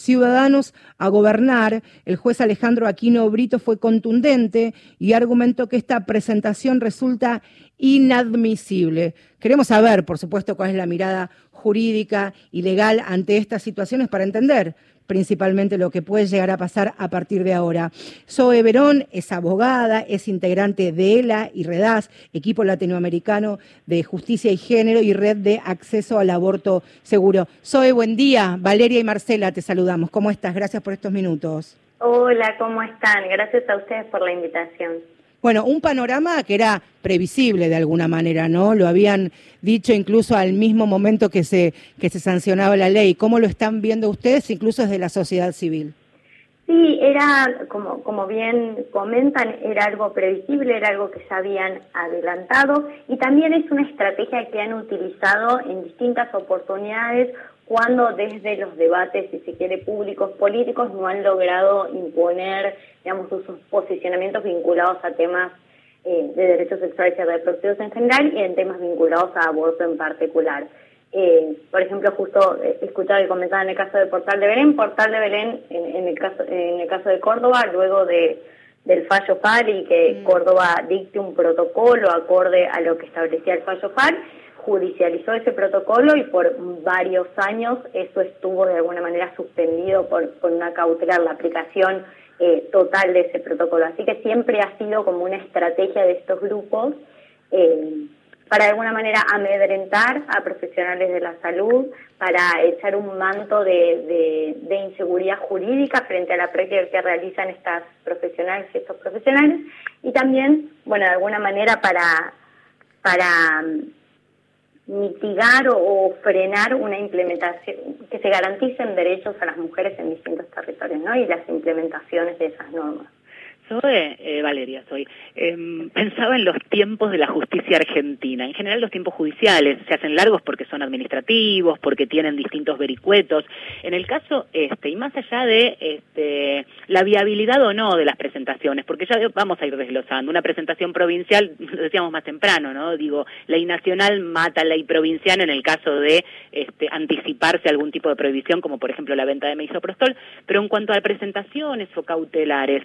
A Gobernar. El juez Alejandro Aquino Brito fue contundente y argumentó que esta presentación resulta inadmisible. Queremos saber, por supuesto, cuál es la mirada jurídica y legal ante estas situaciones para entender principalmente lo que puede llegar a pasar a partir de ahora. Zoe Verón es abogada, es integrante de ELA y REDAS, equipo latinoamericano de justicia y género y red de acceso al aborto seguro. Zoe, buen día. Valeria y Marcela, te saludamos. ¿Cómo estás? Gracias por estos minutos. Hola, ¿cómo están? Gracias a ustedes por la invitación. Bueno, un panorama que era previsible de alguna manera, ¿no? Lo habían dicho incluso al mismo momento que se, que se sancionaba la ley. ¿Cómo lo están viendo ustedes, incluso desde la sociedad civil? Sí, era, como, como bien comentan, era algo previsible, era algo que se habían adelantado y también es una estrategia que han utilizado en distintas oportunidades cuando desde los debates, si se quiere, públicos políticos no han logrado imponer, digamos, sus posicionamientos vinculados a temas eh, de derechos sexuales y reproductivos en general y en temas vinculados a aborto en particular. Eh, por ejemplo, justo eh, escuchaba y comentaba en el caso de Portal de Belén, Portal de Belén en, en el caso en el caso de Córdoba, luego de del fallo FAR y que mm. Córdoba dicte un protocolo acorde a lo que establecía el fallo FAR, judicializó ese protocolo y por varios años eso estuvo de alguna manera suspendido por, una cautelar, la aplicación eh, total de ese protocolo. Así que siempre ha sido como una estrategia de estos grupos eh, para de alguna manera amedrentar a profesionales de la salud, para echar un manto de, de inseguridad jurídica frente a la práctica que realizan estas profesionales y estos profesionales, y también, bueno, de alguna manera para, para mitigar o, frenar una implementación, que se garanticen derechos a las mujeres en distintos territorios, ¿no? Y las implementaciones de esas normas. Soy eh, Valeria, soy. Em, pensaba en los tiempos de la justicia argentina. En general los tiempos judiciales se hacen largos porque son administrativos, porque tienen distintos vericuetos. En el caso este, y más allá de este, la viabilidad o no de las presentaciones, porque ya vamos a ir desglosando. Una presentación provincial, decíamos más temprano, ¿no? Digo, ley nacional mata ley provincial en el caso de este, anticiparse algún tipo de prohibición, como por ejemplo la venta de misoprostol. Pero en cuanto a presentaciones o cautelares,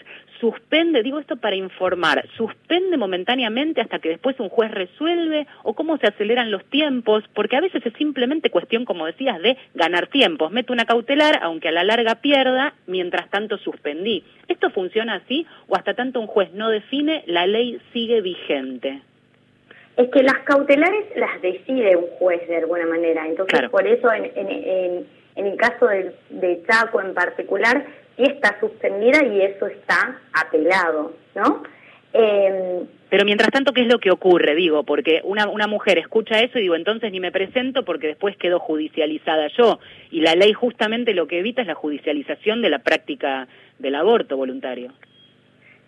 suspende, digo esto para informar, suspende momentáneamente hasta que después un juez resuelve o cómo se aceleran los tiempos, porque a veces es simplemente cuestión, como decías, de ganar tiempos. Meto una cautelar, aunque a la larga pierda, mientras tanto suspendí. ¿Esto funciona así o hasta tanto un juez no define, la ley sigue vigente? Es que las cautelares las decide un juez de alguna manera, entonces por eso en, en, en, el caso de, de Chaco en particular y está suspendida y eso está apelado, ¿no? Eh, pero mientras tanto, ¿qué es lo que ocurre? Digo, porque una, una mujer escucha eso y digo, entonces ni me presento porque después quedo judicializada yo. Y la ley justamente lo que evita es la judicialización de la práctica del aborto voluntario.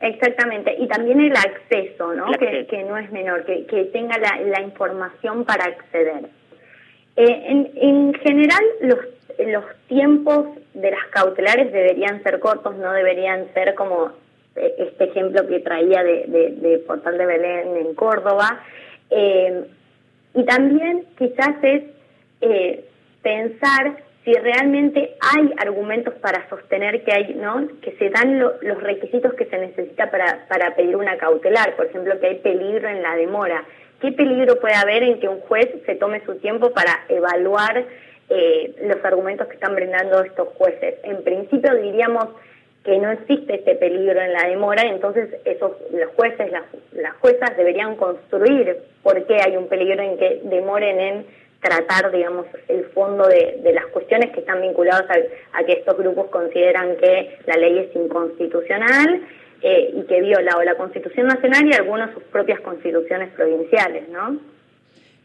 Exactamente, y también el acceso, ¿no? Que, que, no es menor, que, que tenga la, la información para acceder. Eh, en, en general, los los tiempos de las cautelares deberían ser cortos, no deberían ser como eh, este ejemplo que traía de, Portal de Belén en Córdoba. Eh, y también quizás es pensar si realmente hay argumentos para sostener que hay, ¿no? que se dan lo- los requisitos que se necesita para, para pedir una cautelar, por ejemplo, que hay peligro en la demora. ¿Qué peligro puede haber en que un juez se tome su tiempo para evaluar eh, los argumentos que están brindando estos jueces? En principio diríamos que no existe este peligro en la demora, entonces esos los jueces, las, juezas deberían construir por qué hay un peligro en que demoren en tratar, digamos, el fondo de, las cuestiones que están vinculadas a que estos grupos consideran que la ley es inconstitucional eh, y que viola o la Constitución Nacional y algunas sus propias constituciones provinciales, ¿no?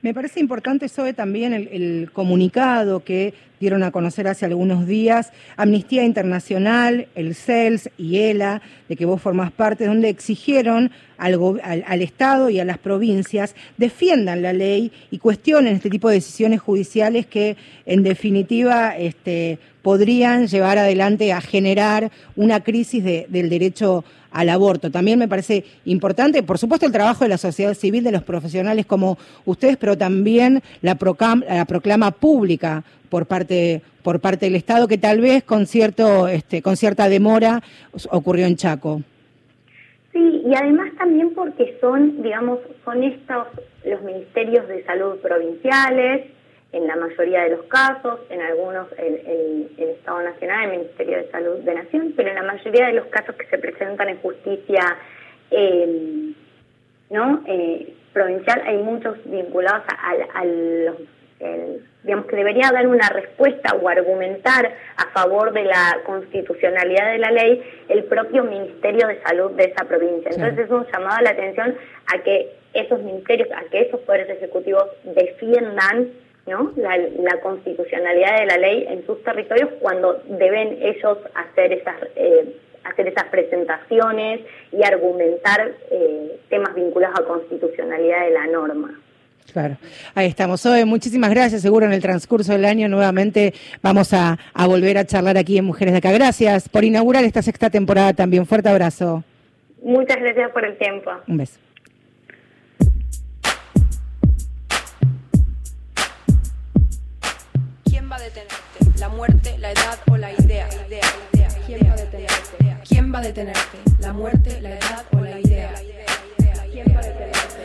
Me parece importante, Zoe, también el, el comunicado que dieron a conocer hace algunos días Amnistía Internacional, el CELS y ELA, de que vos formás parte, donde exigieron al, al- al Estado y a las provincias defiendan la ley y cuestionen este tipo de decisiones judiciales que, en definitiva, este, podrían llevar adelante a generar una crisis de- del derecho al aborto. También me parece importante, por supuesto, el trabajo de la sociedad civil, de los profesionales como ustedes, pero también la, procam- la proclama pública por parte por parte del Estado que tal vez con cierto este, con cierta demora ocurrió en Chaco. Sí, y además también porque son, digamos, son estos los ministerios de salud provinciales, en la mayoría de los casos, en algunos el, el- el Estado Nacional, el Ministerio de Salud de Nación, pero en la mayoría de los casos que se presentan en justicia eh, no Eh, provincial hay muchos vinculados a, a- a los el- digamos que debería dar una respuesta o argumentar a favor de la constitucionalidad de la ley el propio Ministerio de Salud de esa provincia. Entonces es un llamado a la atención a que esos ministerios, a que esos poderes ejecutivos defiendan ¿no? la, la constitucionalidad de la ley en sus territorios cuando deben ellos hacer esas eh, hacer esas presentaciones y argumentar eh, temas vinculados a constitucionalidad de la norma. Claro, ahí estamos. Zoe, muchísimas gracias. Seguro en el transcurso del año nuevamente vamos a, a volver a charlar aquí en Mujeres de Acá. Gracias por inaugurar esta sexta temporada también. Fuerte abrazo. Muchas gracias por el tiempo. Un beso. Detenerte? ¿La muerte, la edad o la idea? idea. ¿Quién va a detenerte? ¿Quién va a detenerte? ¿La muerte, la edad o la idea?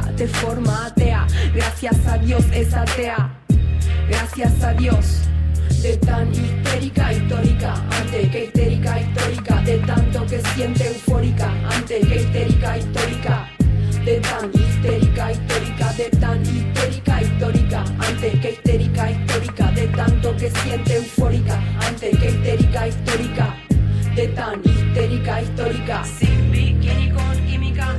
te forma atea, gracias a Dios es atea, gracias a Dios. De tan histérica histórica, antes que histérica histórica, de tanto que siente eufórica, antes que histérica histórica, de tan histérica histórica, de tan histérica histórica, antes que histérica histórica, de tanto que siente eufórica, antes que histérica histórica, de tan histérica histórica, sin bikini con química,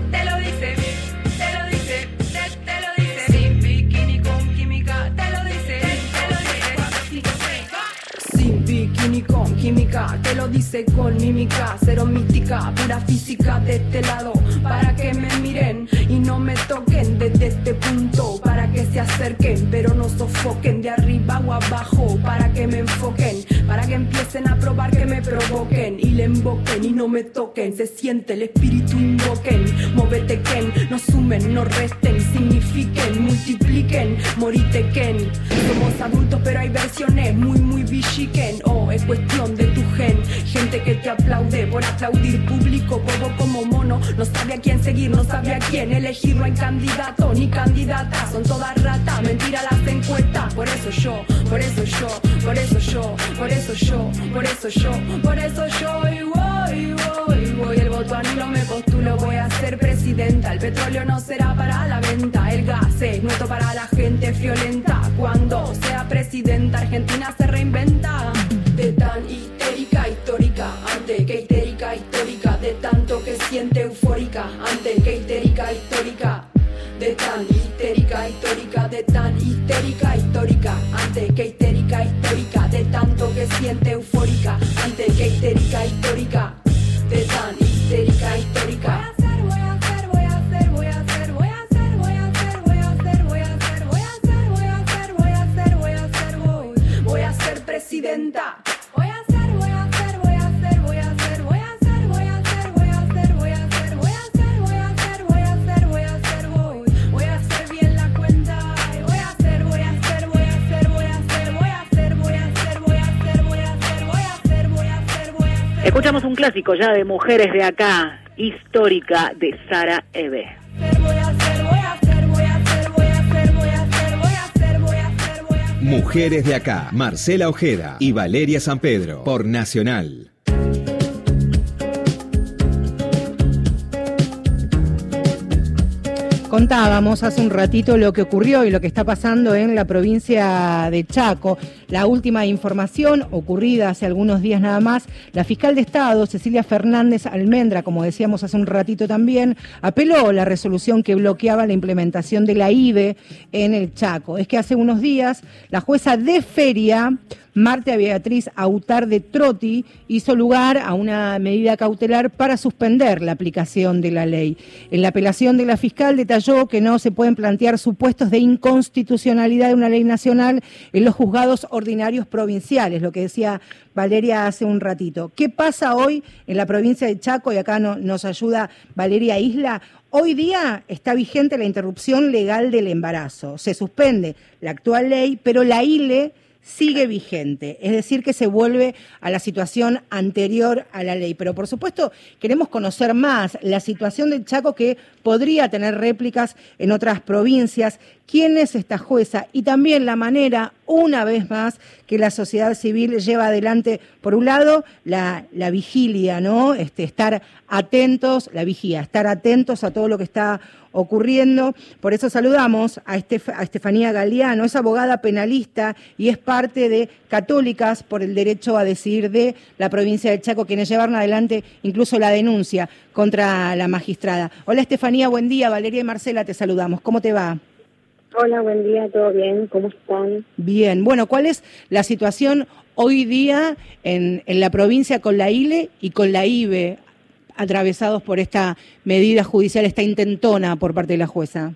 química, te lo dice con mímica, cero mística, pura física de este lado, para que me miren y no me toquen desde este punto, para que se acerquen, pero no sofoquen de arriba o abajo, para que me enfoquen, para que empiecen a probar que me provoquen y le invoquen y no me toquen, se siente el espíritu invoquen, móvete Ken, no sumen, no resten, signifiquen, multipliquen morite Ken. Somos adultos pero hay versiones muy muy villiquen. Oh, es cuestión de tu gen, gente que te aplaude por aplaudir público, bobo como mono, no sabe a quién seguir, no sabe a quién elegir, no hay candidato ni candidata, son todas ratas, mentira las encuestas, por eso yo, por eso yo, por eso yo, por eso yo, por eso yo, por eso yo, y voy, voy, voy, el voto anulo me postulo, voy a ser presidenta, el petróleo no será para la venta, el gas es nuestro para la gente violenta, cuando sea presidenta Argentina se reinventa, de tan histérica histórica, ante que histérica histórica, de tanto que siente eufórica, ante que histérica histórica. De tan histérica histórica, de tan histérica histórica, antes que histérica histórica, tanto que siente eufórica, antes que histérica histórica, clásico ya de mujeres de acá, histórica de Sara Eve. Mujeres de acá, Marcela Ojeda y Valeria San Pedro, por Nacional. Contábamos hace un ratito lo que ocurrió y lo que está pasando en la provincia de Chaco. La última información ocurrida hace algunos días nada más, la fiscal de Estado, Cecilia Fernández Almendra, como decíamos hace un ratito también, apeló la resolución que bloqueaba la implementación de la IBE en el Chaco. Es que hace unos días la jueza de feria Marta Beatriz Autar de Trotti hizo lugar a una medida cautelar para suspender la aplicación de la ley. En la apelación de la fiscal detalló que no se pueden plantear supuestos de inconstitucionalidad de una ley nacional en los juzgados ordinarios provinciales, lo que decía Valeria hace un ratito. ¿Qué pasa hoy en la provincia de Chaco? Y acá no, nos ayuda Valeria Isla. Hoy día está vigente la interrupción legal del embarazo. Se suspende la actual ley, pero la ILE sigue vigente, es decir, que se vuelve a la situación anterior a la ley. Pero por supuesto queremos conocer más la situación del Chaco que podría tener réplicas en otras provincias, quién es esta jueza y también la manera, una vez más, que la sociedad civil lleva adelante, por un lado, la, la vigilia, ¿no? Este, estar atentos, la vigía, estar atentos a todo lo que está ocurriendo. Por eso saludamos a, Estef a Estefanía Galeano, es abogada penalista y es parte de Católicas por el Derecho a Decidir de la provincia de Chaco, quienes llevaron adelante incluso la denuncia contra la magistrada. Hola Estefanía, buen día. Valeria y Marcela, te saludamos. ¿Cómo te va? Hola, buen día, ¿todo bien? ¿Cómo están? Bien, bueno, ¿cuál es la situación hoy día en, en la provincia con la ILE y con la IBE, atravesados por esta medida judicial, esta intentona por parte de la jueza?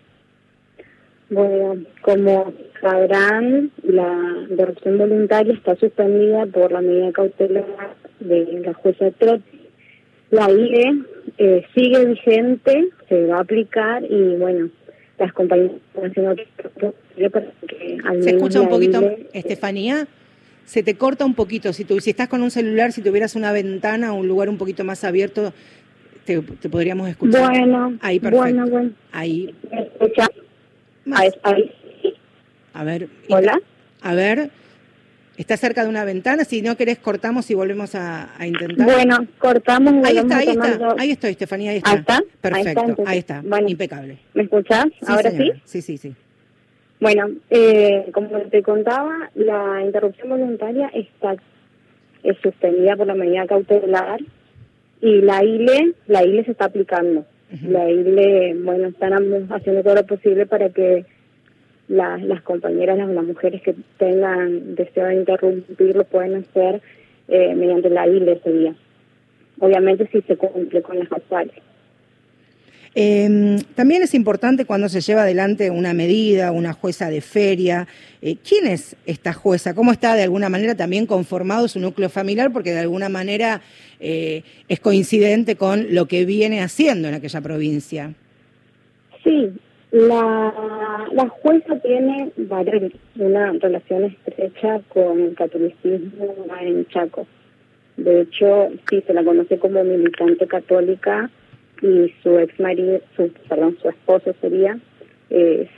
Bueno, como sabrán, la interrupción voluntaria está suspendida por la medida cautelar de la jueza Trotti. La ILE eh, sigue vigente, se va a aplicar y bueno, las compañías están haciendo que Se escucha un poquito, ILE, Estefanía, se te corta un poquito. Si, tú, si estás con un celular, si tuvieras una ventana o un lugar un poquito más abierto, te, te podríamos escuchar. Bueno, ahí perfecto. bueno, bueno. Ahí. ¿Me escucha? Ahí, ahí. A ver. Hola. A ver. ¿Estás cerca de una ventana? Si no querés, cortamos y volvemos a, a intentar. Bueno, cortamos. y Ahí está, ahí está. Ahí estoy, Estefanía, ahí está. Ahí está, ahí Perfecto, está, ahí está. bueno. Impecable. ¿Me escuchás? Sí, ¿Ahora sí? Sí, sí, sí. Bueno, eh, como te contaba, la interrupción voluntaria está es suspendida por la medida cautelar y la ILE, la ILE se está aplicando. La ILE, bueno, están haciendo todo lo posible para que las, las compañeras, las, las mujeres que tengan deseo de interrumpir lo pueden hacer eh, mediante la ILE ese día. Obviamente si se cumple con las actuales. Eh, también es importante cuando se lleva adelante una medida, una jueza de feria. Eh, ¿Quién es esta jueza? ¿Cómo está de alguna manera también conformado su núcleo familiar? Porque de alguna manera eh, es coincidente con lo que viene haciendo en aquella provincia. Sí, La, la jueza tiene una relación estrecha con el catolicismo en Chaco. De hecho, sí, se la conoce como militante católica y su ex marido, su, perdón, su esposo sería, eh,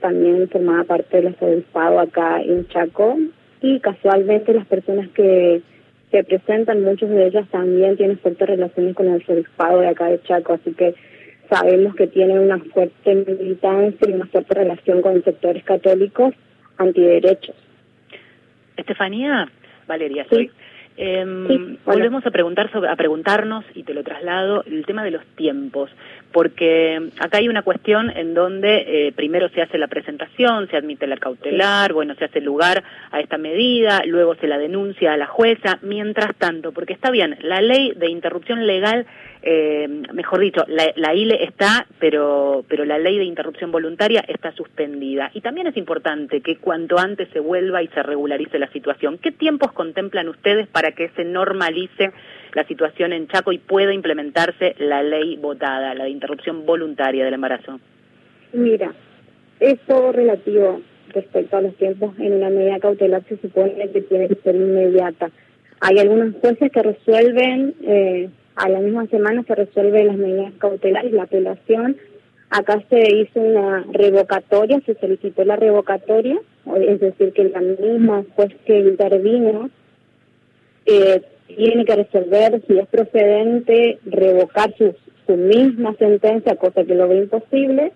también formaba parte del obispado acá en Chaco y casualmente las personas que se presentan, muchas de ellas también tienen fuertes relaciones con el obispado de acá de Chaco, así que sabemos que tiene una fuerte militancia y una fuerte relación con sectores católicos antiderechos. Estefanía, Valeria, soy. Em, volvemos a preguntar sobre, a preguntarnos y te lo traslado el tema de los tiempos, porque acá hay una cuestión en donde eh, primero se hace la presentación, se admite la cautelar, bueno, se hace lugar a esta medida, luego se la denuncia a la jueza, mientras tanto, porque está bien, la ley de interrupción legal eh, mejor dicho, la, ILE está, pero, pero la ley de interrupción voluntaria está suspendida. Y también es importante que cuanto antes se vuelva y se regularice la situación. ¿Qué tiempos contemplan ustedes para que se normalice la situación en Chaco y pueda implementarse la ley votada, la de interrupción voluntaria del embarazo? Mira, es todo relativo respecto a los tiempos. En una medida cautelar se supone que tiene que ser inmediata. Hay algunos jueces que resuelven eh, a la misma semana se resuelve las medidas cautelares, la apelación. Acá se hizo una revocatoria, se solicitó la revocatoria, es decir, que la misma juez que intervino eh, tiene que resolver si es procedente revocar su, su misma sentencia, cosa que lo ve imposible,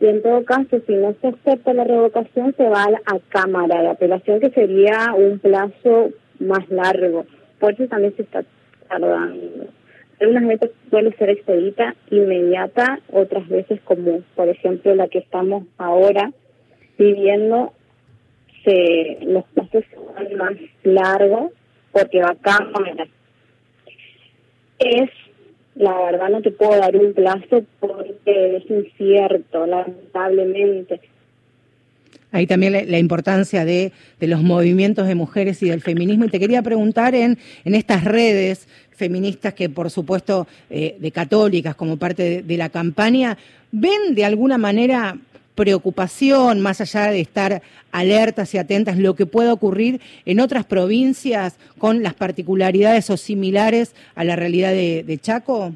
y en todo caso, si no se acepta la revocación, se va a, a Cámara de Apelación, que sería un plazo más largo. Por eso también se está tardando. Algunas veces suele ser expedita inmediata, otras veces como por ejemplo la que estamos ahora viviendo, se, los plazos son más largos porque va. Es, la verdad no te puedo dar un plazo porque es incierto, lamentablemente. Ahí también la, importancia de, de, los movimientos de mujeres y del feminismo. Y te quería preguntar en, en estas redes feministas que, por supuesto, eh, de católicas como parte de, la campaña, ¿ven de alguna manera preocupación, más allá de estar alertas y atentas, lo que pueda ocurrir en otras provincias con las particularidades o similares a la realidad de, Chaco?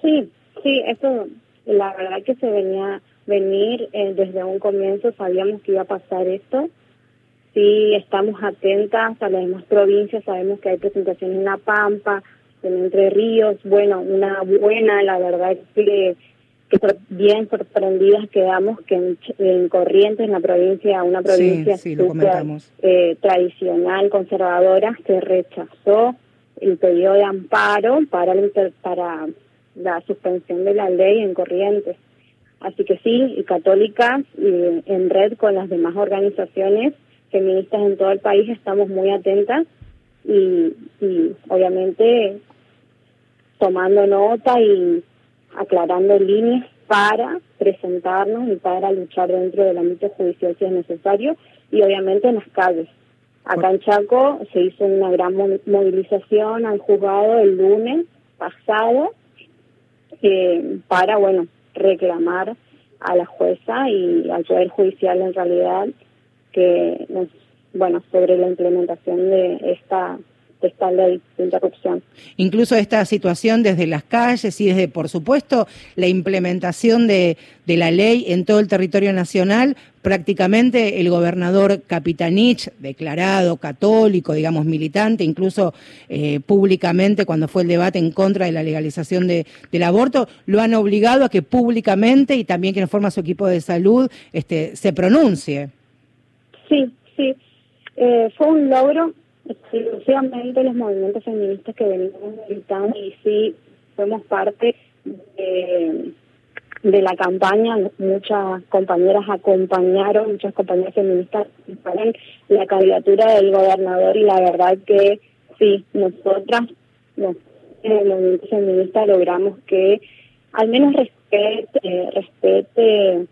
Sí, sí, eso la verdad que se venía venir eh, desde un comienzo, sabíamos que iba a pasar esto sí estamos atentas a las demás provincias, sabemos que hay presentaciones en La Pampa, en Entre Ríos, bueno, una buena, la verdad que, que bien sorprendidas quedamos que en, Corrientes, en la provincia, una provincia eh, tradicional, conservadora, se rechazó el pedido de amparo para, para la suspensión de la ley en Corrientes. Así que sí, y católicas, y en red con las demás organizaciones, feministas en todo el país estamos muy atentas y, obviamente tomando nota y aclarando líneas para presentarnos y para luchar dentro del ámbito judicial si es necesario y obviamente en las calles. Acá en Chaco se hizo una gran movilización al juzgado el lunes pasado eh, para, bueno, reclamar a la jueza y al Poder Judicial en realidad que bueno, sobre la implementación de esta esta ley de interrupción. Incluso esta situación desde las calles y desde, por supuesto, la implementación de, de la ley en todo el territorio nacional, prácticamente el gobernador Capitanich, declarado católico, digamos, militante, incluso eh, públicamente cuando fue el debate en contra de la legalización de, del aborto, lo han obligado a que públicamente y también quien forma su equipo de salud este, se pronuncie. Sí, sí. Eh, fue un logro exclusivamente los movimientos feministas que venimos militando y sí fuimos parte de, de la campaña. Muchas compañeras acompañaron, muchas compañeras feministas la candidatura del gobernador y la verdad que sí, nosotras, los, el movimiento feminista logramos que al menos respete, respete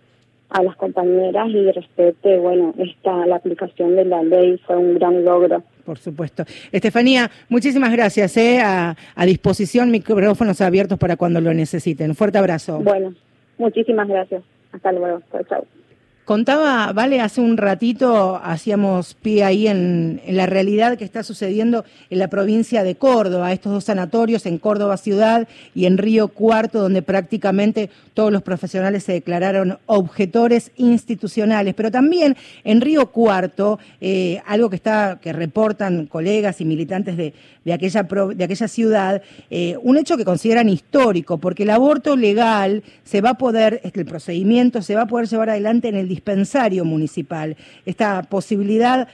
a las compañeras y respete, bueno, esta, la aplicación de la ley fue un gran logro. Por supuesto. Estefanía, muchísimas gracias. ¿eh? A, a disposición, micrófonos abiertos para cuando lo necesiten. fuerte abrazo. Bueno, muchísimas gracias. Hasta luego. Chao, chao. Contaba, Vale, hace un ratito hacíamos pie ahí en, en, la realidad que está sucediendo en la provincia de Córdoba, estos dos sanatorios en Córdoba ciudad y en Río Cuarto, donde prácticamente todos los profesionales se declararon objetores institucionales. Pero también en Río Cuarto, eh, algo que está, que reportan colegas y militantes de, de aquella, de aquella ciudad, eh, un hecho que consideran histórico, porque el aborto legal se va a poder, el procedimiento se va a poder llevar adelante en el dispensario municipal. Esta posibilidad,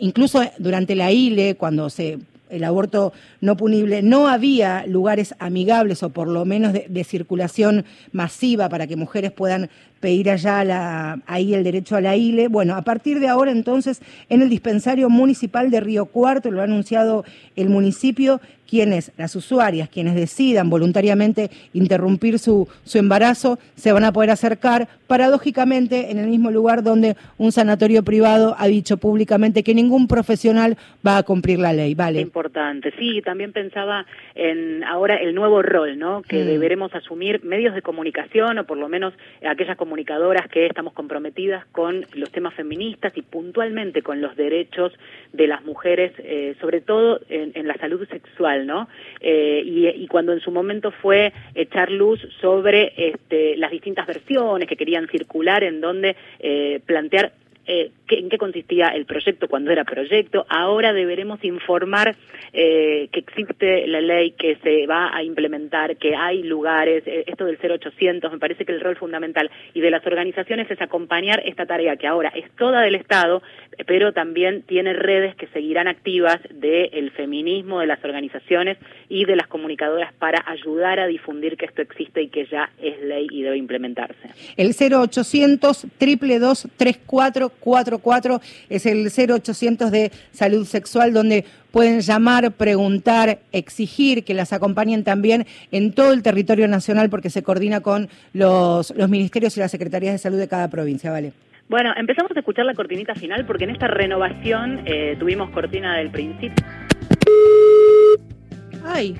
incluso durante la ILE, cuando se el aborto no punible, no había lugares amigables o por lo menos de circulación masiva para que mujeres puedan pedir allá la, ahí el derecho a la ILE. Bueno, a partir de ahora entonces en el dispensario municipal de Río Cuarto, lo ha anunciado el municipio, quienes, las usuarias, quienes decidan voluntariamente interrumpir su, su embarazo, se van a poder acercar paradójicamente en el mismo lugar donde un sanatorio privado ha dicho públicamente que ningún profesional va a cumplir la ley. Vale. Importante. Sí, también pensaba en ahora el nuevo rol, ¿no? Que mm. deberemos asumir medios de comunicación o por lo menos aquellas comunicadoras que estamos comprometidas con los temas feministas y puntualmente con los derechos de las mujeres, eh, sobre todo en, la salud sexual, ¿no? Eh, y, y, cuando en su momento fue echar luz sobre este, las distintas versiones que querían circular, en donde eh, plantear eh, en qué consistía el proyecto cuando era proyecto. Ahora deberemos informar eh, que existe la ley, que se va a implementar, que hay lugares, eh, esto del 0800, me parece que el rol fundamental y de las organizaciones es acompañar esta tarea que ahora es toda del Estado, pero también tiene redes que seguirán activas del feminismo, de las organizaciones y de las comunicadoras para ayudar a difundir que esto existe y que ya es ley y debe implementarse. El 0800 222 3444 es el 0800 de salud sexual donde pueden llamar, preguntar, exigir que las acompañen también en todo el territorio nacional porque se coordina con los, los ministerios y las secretarías de salud de cada provincia, ¿vale? Bueno, empezamos a escuchar la cortinita final porque en esta renovación eh, tuvimos cortina del principio. Ay,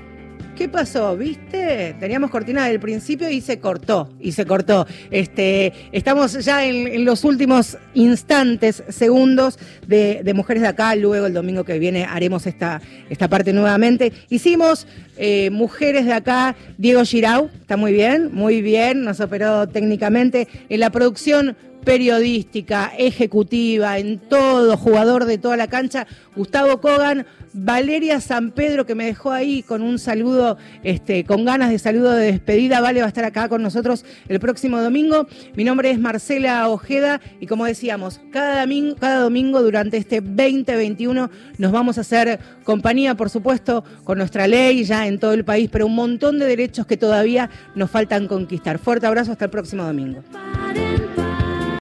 ¿Qué pasó? ¿Viste? Teníamos cortina del principio y se cortó, y se cortó. Este, estamos ya en, los últimos instantes, segundos de, de, Mujeres de Acá. Luego el domingo que viene haremos esta, esta parte nuevamente. Hicimos eh, Mujeres de Acá, Diego Girau, está muy bien, muy bien, nos operó técnicamente. En la producción periodística, ejecutiva, en todo, jugador de toda la cancha, Gustavo Kogan, Valeria San Pedro, que me dejó ahí con un saludo, este, con ganas de saludo de despedida. Vale va a estar acá con nosotros el próximo domingo. Mi nombre es Marcela Ojeda y como decíamos, cada domingo, cada domingo durante este 2021 nos vamos a hacer compañía, por supuesto, con nuestra ley ya en todo el país, pero un montón de derechos que todavía nos faltan conquistar. Fuerte abrazo, hasta el próximo domingo.